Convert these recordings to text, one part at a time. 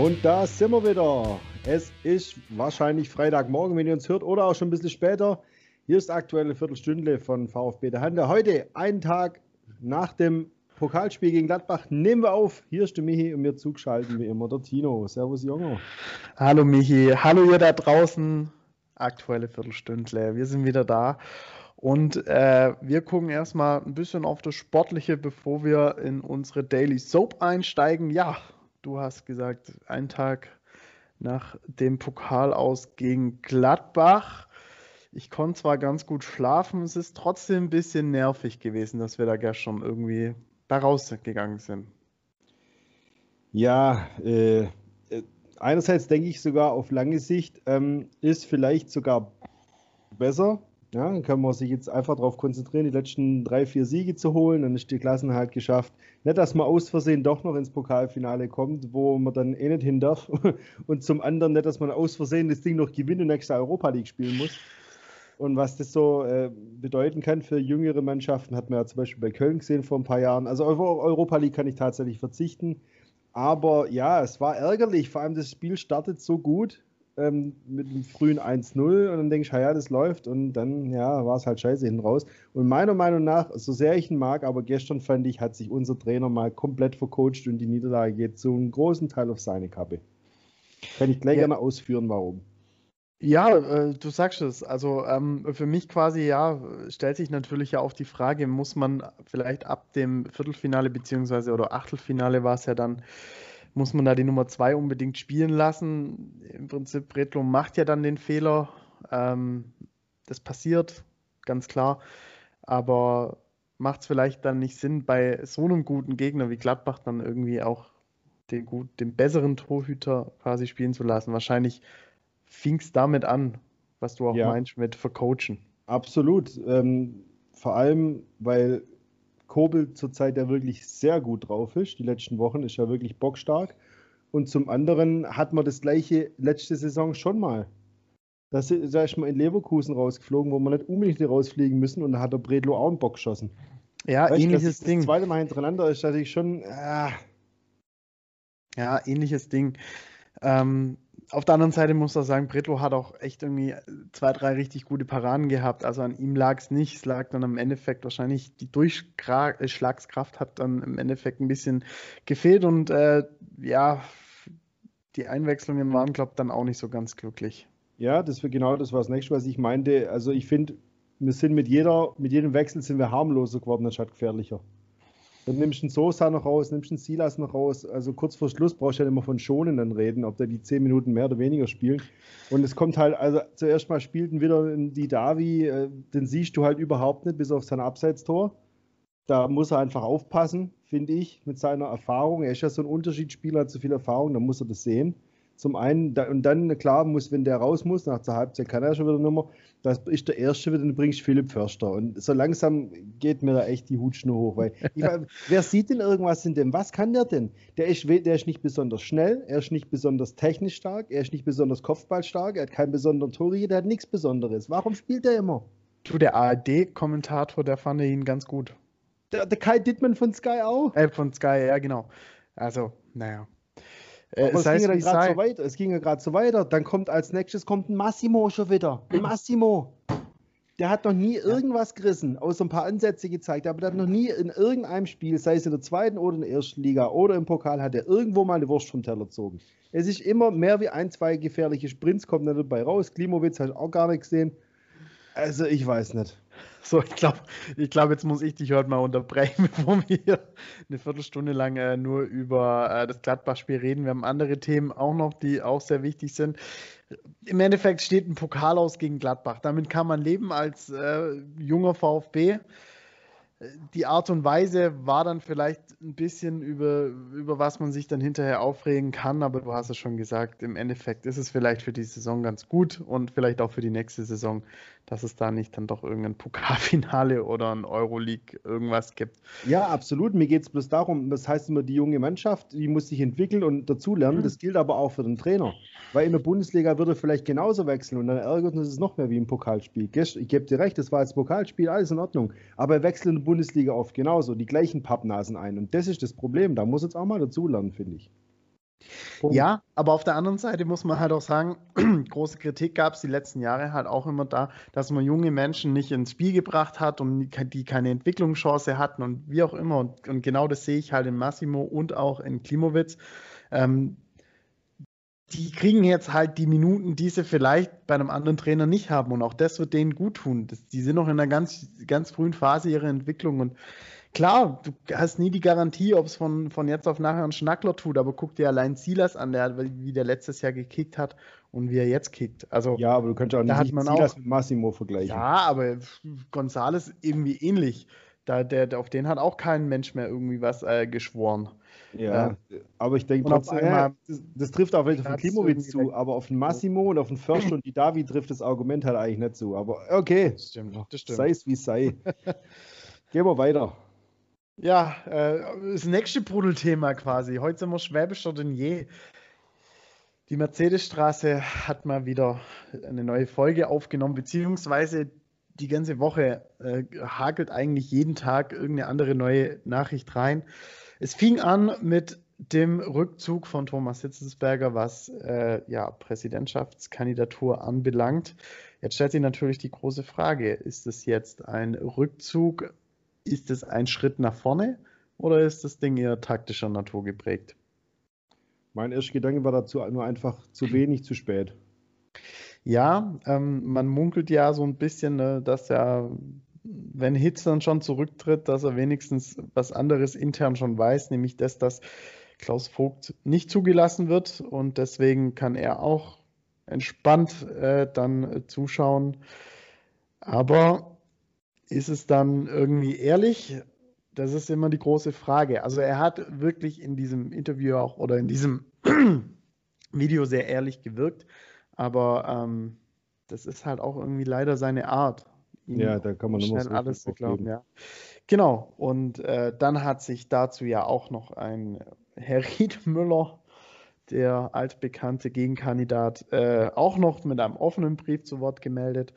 Und da sind wir wieder. Es ist wahrscheinlich Freitagmorgen, wenn ihr uns hört, oder auch schon ein bisschen später. Hier ist aktuelle Viertelstunde von VfB der Hande. Heute, einen Tag nach dem Pokalspiel gegen Gladbach, nehmen wir auf. Hier ist der Michi und mir zugeschaltet wie immer der Tino. Servus, Junge. Hallo, Michi. Hallo, ihr da draußen. Aktuelle Viertelstunde. Wir sind wieder da. Und äh, wir gucken erstmal ein bisschen auf das Sportliche, bevor wir in unsere Daily Soap einsteigen. Ja, du hast gesagt, ein Tag nach dem Pokal aus gegen Gladbach. Ich konnte zwar ganz gut schlafen, es ist trotzdem ein bisschen nervig gewesen, dass wir da gestern irgendwie da rausgegangen sind. Ja, äh einerseits denke ich sogar auf lange Sicht ähm, ist vielleicht sogar besser, ja, dann kann man sich jetzt einfach darauf konzentrieren, die letzten drei, vier Siege zu holen. Dann ist die Klassen halt geschafft. Nicht, dass man aus Versehen doch noch ins Pokalfinale kommt, wo man dann eh nicht hin darf. Und zum anderen nicht, dass man aus Versehen das Ding noch gewinnt und nächste Europa League spielen muss. Und was das so äh, bedeuten kann für jüngere Mannschaften, hat man ja zum Beispiel bei Köln gesehen vor ein paar Jahren. Also auf Europa League kann ich tatsächlich verzichten. Aber ja, es war ärgerlich. Vor allem das Spiel startet so gut ähm, mit einem frühen 1-0 und dann denke ich, ja, das läuft und dann ja, war es halt scheiße hinten raus. Und meiner Meinung nach, so sehr ich ihn mag, aber gestern fand ich, hat sich unser Trainer mal komplett vercoacht und die Niederlage geht zu einem großen Teil auf seine Kappe. Kann ich gleich ja. gerne ausführen, warum. Ja, äh, du sagst es. Also ähm, für mich quasi, ja, stellt sich natürlich ja auch die Frage, muss man vielleicht ab dem Viertelfinale beziehungsweise oder Achtelfinale war es ja dann, muss man da die Nummer 2 unbedingt spielen lassen. Im Prinzip, Bretlo macht ja dann den Fehler. Ähm, das passiert, ganz klar. Aber macht es vielleicht dann nicht Sinn, bei so einem guten Gegner wie Gladbach dann irgendwie auch den, gut, den besseren Torhüter quasi spielen zu lassen? Wahrscheinlich fing es damit an, was du auch ja. meinst mit vercoachen. Absolut. Ähm, vor allem, weil Kobel zurzeit ja wirklich sehr gut drauf ist. Die letzten Wochen ist ja wirklich bockstark. Und zum anderen hat man das gleiche letzte Saison schon mal. Da ist man in Leverkusen rausgeflogen, wo man nicht unbedingt rausfliegen müssen und da hat der Bredlo auch einen Bock geschossen. Ja, weißt, ähnliches das, Ding. Das zweite Mal hintereinander ist natürlich schon. Äh, ja, ähnliches Ding. Ähm, auf der anderen Seite muss man sagen, Bretlo hat auch echt irgendwie zwei, drei richtig gute Paraden gehabt. Also an ihm lag es nicht. Es lag dann im Endeffekt wahrscheinlich die Durchschlagskraft hat dann im Endeffekt ein bisschen gefehlt und äh, ja, die Einwechslungen waren, glaube ich, dann auch nicht so ganz glücklich. Ja, das wäre genau das, was nächstes, was ich meinte. Also ich finde, wir sind mit jeder, mit jedem Wechsel sind wir harmloser geworden, anstatt gefährlicher. Dann nimmst du einen Sosa noch raus, nimmst einen Silas noch raus. Also kurz vor Schluss brauchst du ja immer von Schonen dann reden, ob der die 10 Minuten mehr oder weniger spielt. Und es kommt halt, also zuerst mal spielten wieder die Davi, äh, den siehst du halt überhaupt nicht, bis auf sein Abseitstor. Da muss er einfach aufpassen, finde ich, mit seiner Erfahrung. Er ist ja so ein Unterschiedsspieler, hat so viel Erfahrung, da muss er das sehen. Zum einen, da, und dann, klar, muss, wenn der raus muss, nach der Halbzeit kann er schon wieder mehr, das ist der erste wieder, dann bringst Philipp Förster. Und so langsam geht mir da echt die Hutschnur hoch, weil ich, wer sieht denn irgendwas in dem? Was kann der denn? Der ist, der ist nicht besonders schnell, er ist nicht besonders technisch stark, er ist nicht besonders kopfballstark, er hat keinen besonderen Torjäger, der hat nichts Besonderes. Warum spielt er immer? Du, der ARD-Kommentator, der fand ihn ganz gut. Der, der Kai Dittmann von Sky auch? Äh, von Sky, ja, genau. Also, naja. Äh, Aber es, ging ja gerade so weiter. Es ging ja gerade so weiter. Dann kommt als nächstes kommt ein Massimo schon wieder. Ein Massimo. Der hat noch nie irgendwas gerissen, außer ein paar Ansätze gezeigt, aber der hat noch nie in irgendeinem Spiel, sei es in der zweiten oder in der ersten Liga oder im Pokal, hat er irgendwo mal eine Wurst vom Teller gezogen. Es ist immer mehr wie ein, zwei gefährliche Sprints, kommt dann dabei raus. Klimowitz hat auch gar nicht gesehen. Also ich weiß nicht. So, ich glaube, ich glaub, jetzt muss ich dich heute mal unterbrechen, bevor wir hier eine Viertelstunde lang äh, nur über äh, das Gladbach-Spiel reden. Wir haben andere Themen auch noch, die auch sehr wichtig sind. Im Endeffekt steht ein Pokal aus gegen Gladbach. Damit kann man leben als äh, junger VfB die Art und Weise war dann vielleicht ein bisschen über, über was man sich dann hinterher aufregen kann, aber du hast es schon gesagt, im Endeffekt ist es vielleicht für die Saison ganz gut und vielleicht auch für die nächste Saison, dass es da nicht dann doch irgendein Pokalfinale oder ein Euroleague irgendwas gibt. Ja, absolut. Mir geht es bloß darum, das heißt immer, die junge Mannschaft, die muss sich entwickeln und dazulernen. Mhm. Das gilt aber auch für den Trainer. Weil in der Bundesliga würde er vielleicht genauso wechseln und dann ärgert uns es noch mehr wie im Pokalspiel. Ich gebe dir recht, das war als Pokalspiel, alles in Ordnung. Aber er wechselt in der Bundesliga oft genauso, die gleichen Pappnasen ein. Und das ist das Problem. Da muss jetzt auch mal dazulernen, finde ich. Punkt. Ja, aber auf der anderen Seite muss man halt auch sagen, große Kritik gab es die letzten Jahre halt auch immer da, dass man junge Menschen nicht ins Spiel gebracht hat und die keine Entwicklungschance hatten und wie auch immer. Und, und genau das sehe ich halt in Massimo und auch in Klimowitz. Ähm, die kriegen jetzt halt die Minuten, die sie vielleicht bei einem anderen Trainer nicht haben. Und auch das wird denen gut tun. Die sind noch in einer ganz, ganz frühen Phase ihrer Entwicklung. Und klar, du hast nie die Garantie, ob es von, von jetzt auf nachher ein Schnackler tut, aber guck dir allein Silas an, der, wie der letztes Jahr gekickt hat und wie er jetzt kickt. Also, ja, aber du kannst auch nicht Silas auch, mit Massimo vergleichen. Ja, aber Gonzales irgendwie ähnlich. Da, der, auf den hat auch kein Mensch mehr irgendwie was äh, geschworen. Ja, äh, aber ich denke trotzdem, ja, das, das, trifft auch vielleicht auf den Klimowitz zu, aber auf den Massimo und auf den Förster und die Davi trifft das Argument halt eigentlich nicht zu. Aber okay, das stimmt, das stimmt. sei es wie sei. Gehen wir weiter. Ja, äh, das nächste Brudelthema quasi. Heute sind wir schwäbischer denn je. Die Mercedesstraße hat mal wieder eine neue Folge aufgenommen, beziehungsweise die ganze Woche äh, hakelt eigentlich jeden Tag irgendeine andere neue Nachricht rein. Es fing an mit dem Rückzug von Thomas Hitzelsberger, was äh, ja, Präsidentschaftskandidatur anbelangt. Jetzt stellt sich natürlich die große Frage, ist es jetzt ein Rückzug ist es ein Schritt nach vorne oder ist das Ding eher taktischer Natur geprägt? Mein erster Gedanke war dazu nur einfach zu wenig, zu spät. Ja, ähm, man munkelt ja so ein bisschen, ne, dass er, wenn Hitz dann schon zurücktritt, dass er wenigstens was anderes intern schon weiß, nämlich das, dass Klaus Vogt nicht zugelassen wird und deswegen kann er auch entspannt äh, dann zuschauen. Aber ist es dann irgendwie ehrlich? Das ist immer die große Frage. Also er hat wirklich in diesem Interview auch oder in diesem Video sehr ehrlich gewirkt, aber ähm, das ist halt auch irgendwie leider seine Art. Ja, da kann man schnell so alles zu glauben, ja. Genau, und äh, dann hat sich dazu ja auch noch ein Herr Riedmüller, der altbekannte Gegenkandidat, äh, auch noch mit einem offenen Brief zu Wort gemeldet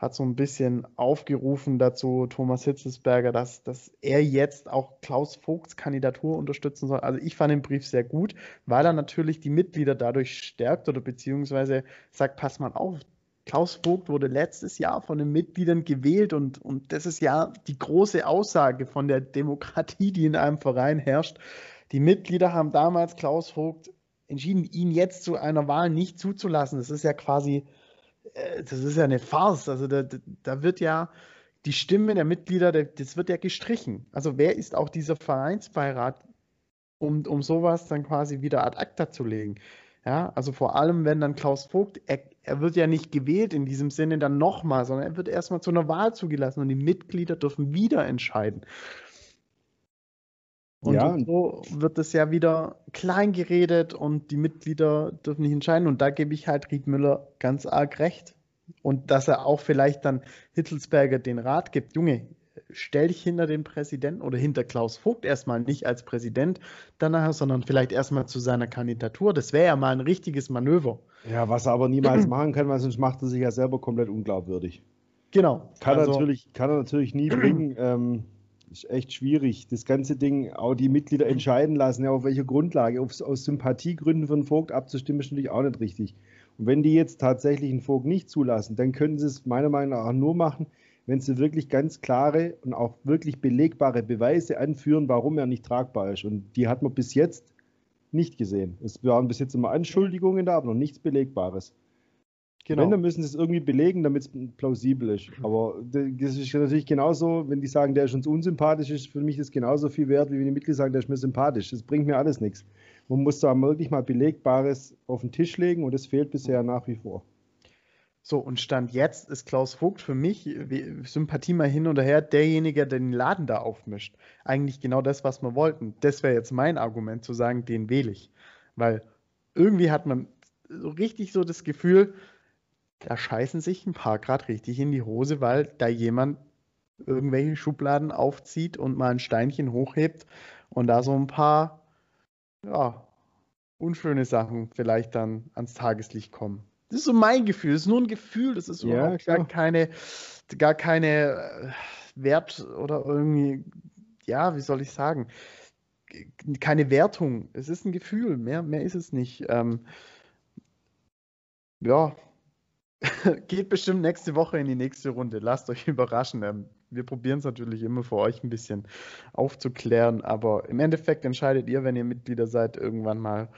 hat so ein bisschen aufgerufen dazu, Thomas Hitzelsberger, dass, dass er jetzt auch Klaus Vogts Kandidatur unterstützen soll. Also ich fand den Brief sehr gut, weil er natürlich die Mitglieder dadurch stärkt oder beziehungsweise sagt, pass mal auf, Klaus Vogt wurde letztes Jahr von den Mitgliedern gewählt und, und das ist ja die große Aussage von der Demokratie, die in einem Verein herrscht. Die Mitglieder haben damals Klaus Vogt entschieden, ihn jetzt zu einer Wahl nicht zuzulassen. Das ist ja quasi das ist ja eine Farce. Also da, da wird ja die Stimme der Mitglieder, das wird ja gestrichen. Also wer ist auch dieser Vereinsbeirat, um, um sowas dann quasi wieder ad acta zu legen? Ja, also vor allem, wenn dann Klaus Vogt, er, er wird ja nicht gewählt in diesem Sinne dann nochmal, sondern er wird erstmal zu einer Wahl zugelassen und die Mitglieder dürfen wieder entscheiden. Und ja. so wird es ja wieder klein geredet und die Mitglieder dürfen nicht entscheiden. Und da gebe ich halt Riedmüller ganz arg recht. Und dass er auch vielleicht dann Hitzelsberger den Rat gibt, Junge, stell dich hinter den Präsidenten oder hinter Klaus Vogt erstmal nicht als Präsident danach, sondern vielleicht erstmal zu seiner Kandidatur. Das wäre ja mal ein richtiges Manöver. Ja, was er aber niemals machen kann, weil sonst macht er sich ja selber komplett unglaubwürdig. Genau. Kann, also, er, natürlich, kann er natürlich nie bringen. Ähm, ist echt schwierig. Das ganze Ding, auch die Mitglieder entscheiden lassen, ja, auf welcher Grundlage. Auf, aus Sympathiegründen für einen Vogt abzustimmen, ist natürlich auch nicht richtig. Und wenn die jetzt tatsächlich einen Vogt nicht zulassen, dann können sie es meiner Meinung nach nur machen, wenn sie wirklich ganz klare und auch wirklich belegbare Beweise anführen, warum er nicht tragbar ist. Und die hat man bis jetzt nicht gesehen. Es waren bis jetzt immer Anschuldigungen da, aber noch nichts Belegbares. Genau. Wenn, dann müssen sie es irgendwie belegen, damit es plausibel ist. Aber das ist natürlich genauso, wenn die sagen, der ist uns unsympathisch, ist für mich das genauso viel wert, wie wenn die Mitglieder sagen, der ist mir sympathisch. Das bringt mir alles nichts. Man muss da wirklich mal Belegbares auf den Tisch legen und das fehlt bisher nach wie vor. So, und Stand jetzt ist Klaus Vogt für mich, Sympathie mal hin oder her, derjenige, der den Laden da aufmischt. Eigentlich genau das, was wir wollten. Das wäre jetzt mein Argument, zu sagen, den wähle ich. Weil irgendwie hat man so richtig so das Gefühl, da scheißen sich ein paar gerade richtig in die Hose, weil da jemand irgendwelche Schubladen aufzieht und mal ein Steinchen hochhebt und da so ein paar ja, unschöne Sachen vielleicht dann ans Tageslicht kommen. Das ist so mein Gefühl. Das ist nur ein Gefühl. Das ist ja, gar keine, gar keine äh, Wert oder irgendwie, ja, wie soll ich sagen? keine Wertung. Es ist ein Gefühl, mehr, mehr ist es nicht. Ähm, ja, geht bestimmt nächste Woche in die nächste Runde. Lasst euch überraschen. Ähm, wir probieren es natürlich immer für euch ein bisschen aufzuklären, aber im Endeffekt entscheidet ihr, wenn ihr Mitglieder seid, irgendwann mal,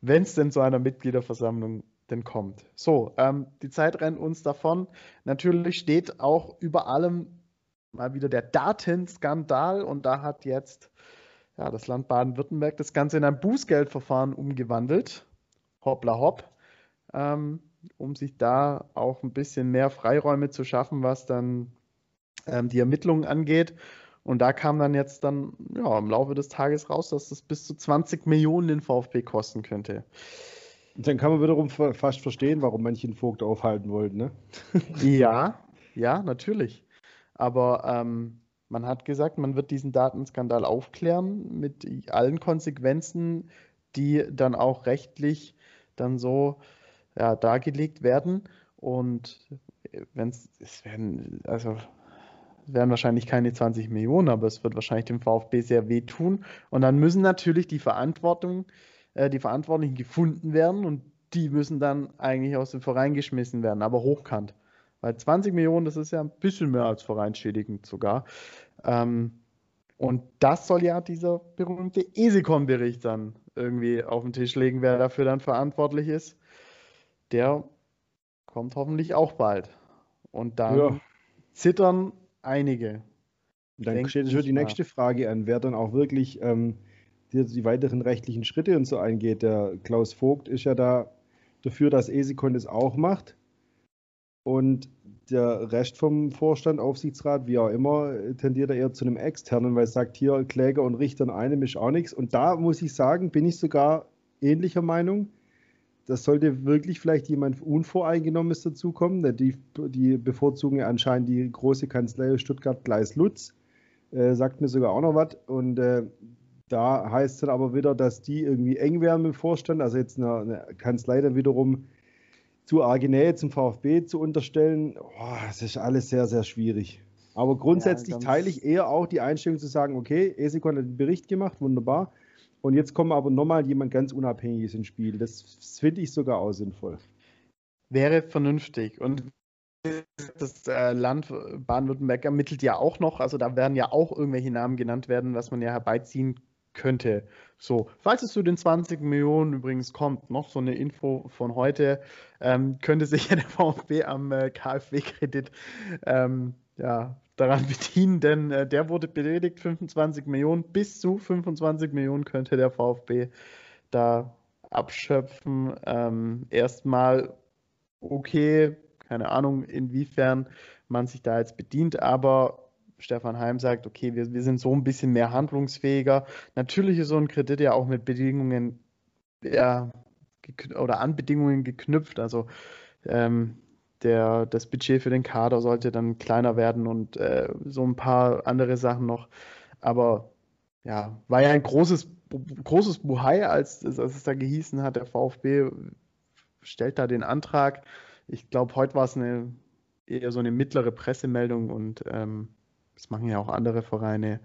wenn es denn zu einer Mitgliederversammlung denn kommt. So, ähm, die Zeit rennt uns davon. Natürlich steht auch über allem mal wieder der Datenskandal und da hat jetzt ja, das Land Baden-Württemberg das Ganze in ein Bußgeldverfahren umgewandelt. Hoppla hopp. Ähm, um sich da auch ein bisschen mehr Freiräume zu schaffen, was dann ähm, die Ermittlungen angeht. Und da kam dann jetzt dann ja, im Laufe des Tages raus, dass das bis zu 20 Millionen den VfB kosten könnte. Und dann kann man wiederum fast verstehen, warum manche den Vogt aufhalten wollten, ne? ja, ja, natürlich. Aber ähm, man hat gesagt, man wird diesen Datenskandal aufklären mit allen Konsequenzen, die dann auch rechtlich dann so ja, dargelegt werden. Und wenn es, werden, also werden wahrscheinlich keine 20 Millionen, aber es wird wahrscheinlich dem VfB sehr wehtun. Und dann müssen natürlich die Verantwortung, äh, die Verantwortlichen gefunden werden und die müssen dann eigentlich aus dem Verein geschmissen werden, aber hochkant. Weil 20 Millionen, das ist ja ein bisschen mehr als vereinschädigend sogar. Ähm, und das soll ja dieser berühmte Esikon-Bericht dann irgendwie auf den Tisch legen, wer dafür dann verantwortlich ist. Der kommt hoffentlich auch bald. Und dann ja. zittern einige. Dann steht schon die nächste Frage an, wer dann auch wirklich ähm, die, die, weiteren rechtlichen Schritte und so eingeht. Der Klaus Vogt ist ja da dafür, dass Esikon das auch macht. Und der Rest vom Vorstand, Aufsichtsrat, wie auch immer, tendiert er eher zu einem externen, weil er sagt, hier Kläger und Richter in einem ist auch nichts. Und da muss ich sagen, bin ich sogar ähnlicher Meinung. Das sollte wirklich vielleicht jemand Unvoreingenommenes dazukommen. Die, die bevorzugen anscheinend die große Kanzlei Stuttgart-Gleis-Lutz. Äh, sagt mir sogar auch noch was. Und äh, da heißt es dann aber wieder, dass die irgendwie eng werden mit dem Vorstand. Also jetzt eine, eine Kanzlei dann wiederum zu arge Nähe zum VfB zu unterstellen, oh, das ist alles sehr, sehr schwierig. Aber grundsätzlich ja, teile ich eher auch die Einstellung zu sagen, okay, Esikon hat einen Bericht gemacht, wunderbar. Und jetzt kommt aber nochmal jemand ganz Unabhängiges ins Spiel. Das finde ich sogar auch sinnvoll. Wäre vernünftig. Und das äh, Land Baden-Württemberg ermittelt ja auch noch, also da werden ja auch irgendwelche Namen genannt werden, was man ja herbeiziehen könnte. So, falls es zu den 20 Millionen übrigens kommt, noch so eine Info von heute, ähm, könnte sich ja der VfB am äh, KfW-Kredit ähm, ja, daran bedienen, denn äh, der wurde beredigt, 25 Millionen, bis zu 25 Millionen könnte der VfB da abschöpfen. Ähm, erstmal okay, keine Ahnung, inwiefern man sich da jetzt bedient, aber Stefan Heim sagt, okay, wir, wir sind so ein bisschen mehr handlungsfähiger. Natürlich ist so ein Kredit ja auch mit Bedingungen ja, oder an Bedingungen geknüpft. Also ähm, der, das Budget für den Kader sollte dann kleiner werden und äh, so ein paar andere Sachen noch. Aber ja, war ja ein großes, großes Buhai, als, als es da gehießen hat, der VfB stellt da den Antrag. Ich glaube, heute war es eine, eher so eine mittlere Pressemeldung und ähm, das machen ja auch andere Vereine.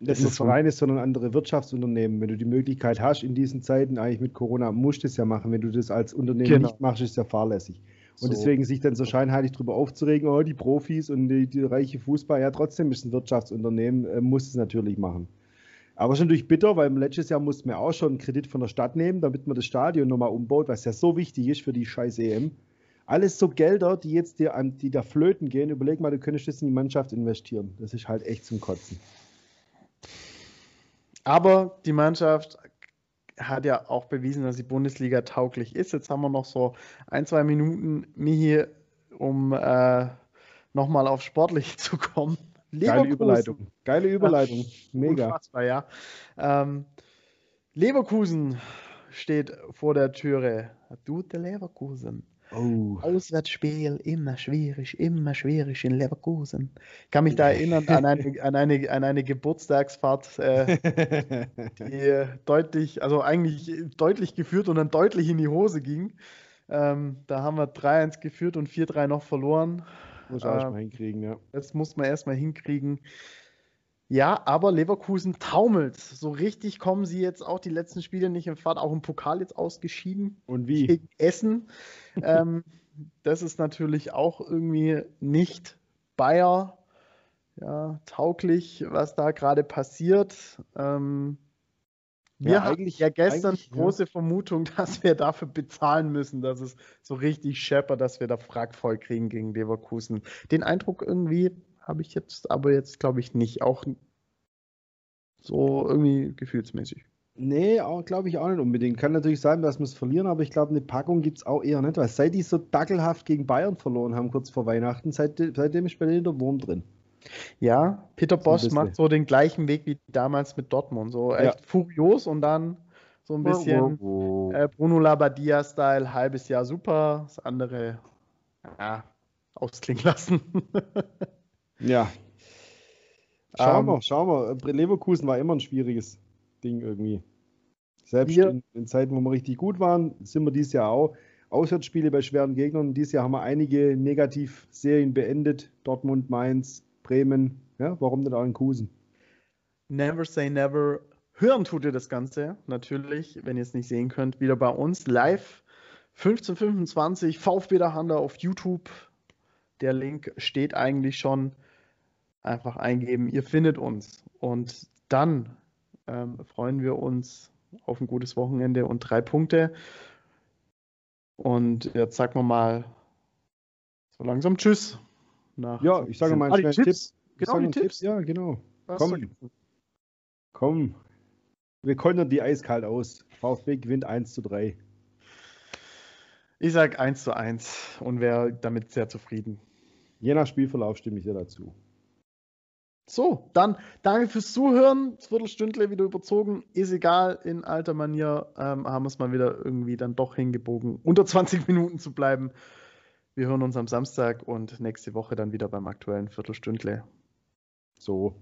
Das ist Vereine, sondern andere Wirtschaftsunternehmen. Wenn du die Möglichkeit hast, in diesen Zeiten eigentlich mit Corona, musst du es ja machen. Wenn du das als Unternehmen genau. nicht machst, ist es ja fahrlässig. Und so. deswegen sich dann so scheinheilig darüber aufzuregen, oh, die Profis und die, die reiche Fußball, ja, trotzdem ist ein Wirtschaftsunternehmen, äh, muss es natürlich machen. Aber schon durch bitter, weil letztes Jahr mussten wir auch schon einen Kredit von der Stadt nehmen, damit man das Stadion nochmal umbaut, was ja so wichtig ist für die scheiß EM. Alles so Gelder, die jetzt dir an, die da flöten gehen. Überleg mal, du könntest das in die Mannschaft investieren. Das ist halt echt zum Kotzen. Aber die Mannschaft hat ja auch bewiesen, dass sie Bundesliga tauglich ist. Jetzt haben wir noch so ein, zwei Minuten, Mihi, um äh, nochmal auf sportlich zu kommen. Geile Überleitung. Geile Überleitung. Mega. Unfassbar, ja. Ähm, Leverkusen steht vor der Türe. Du, der Leverkusen. Oh. Auswärtsspiel, immer schwierig, immer schwierig in Leverkusen. Ich kann mich da erinnern an eine, an eine, an eine Geburtstagsfahrt, äh, die deutlich, also eigentlich deutlich geführt und dann deutlich in die Hose ging. Ähm, da haben wir 3-1 geführt und 4-3 noch verloren. Muss man ähm, erstmal hinkriegen, ja. Das muss man erstmal hinkriegen. Ja, aber Leverkusen taumelt. So richtig kommen sie jetzt auch die letzten Spiele nicht in Fahrt. Auch im Pokal jetzt ausgeschieden. Und wie? Gegen Essen. ähm, das ist natürlich auch irgendwie nicht Bayer ja, tauglich, was da gerade passiert. Ähm, wir ja, hatten ja gestern große ja. Vermutung, dass wir dafür bezahlen müssen, dass es so richtig scheppert, dass wir da Frack voll kriegen gegen Leverkusen. Den Eindruck irgendwie habe ich jetzt aber jetzt, glaube ich, nicht. Auch so irgendwie gefühlsmäßig. Nee, glaube ich auch nicht unbedingt. Kann natürlich sein, dass wir es verlieren, aber ich glaube, eine Packung gibt es auch eher nicht, weil seit die so dackelhaft gegen Bayern verloren haben, kurz vor Weihnachten, seit, seitdem ist bei denen der Wurm drin. Ja, Peter Bosch so macht so den gleichen Weg wie damals mit Dortmund. So echt ja. furios und dann so ein bisschen oh, oh, oh. Äh, Bruno Labbadia-Style, halbes Jahr super, das andere ja, ausklingen lassen. ja. Schauen ähm, wir, schauen wir. Leverkusen war immer ein schwieriges Ding irgendwie. Selbst in, in, Zeiten, wo wir richtig gut waren, sind wir dieses Jahr auch. Auswärtsspiele bei schweren Gegnern. Dieses Jahr haben wir einige Negativserien beendet. Dortmund, Mainz, Bremen, ja, warum nicht auch in Kusen? Never say never. Hören tut ihr das Ganze natürlich, wenn ihr es nicht sehen könnt, wieder bei uns live 1525 VfB der Hander auf YouTube. Der Link steht eigentlich schon. Einfach eingeben, ihr findet uns. Und dann ähm, freuen wir uns auf ein gutes Wochenende und drei Punkte. Und jetzt sagen wir mal so langsam Tschüss. Nach ja, ich sage mal einen ah, Tipps. Tipp. Genau, die Tipps. Tipps. Ja, genau. Was Komm. Komm. Wir kontern die eiskalt aus. VfB gewinnt 1 zu 3. Ich sage 1 zu 1 und wäre damit sehr zufrieden. Je nach Spielverlauf stimme ich dir dazu. So, dann danke fürs Zuhören. Viertelstündle wieder überzogen. Ist egal, in alter Manier ähm, haben wir es mal wieder irgendwie dann doch hingebogen, unter 20 Minuten zu bleiben. Wir hören uns am Samstag und nächste Woche dann wieder beim aktuellen Viertelstündle. So.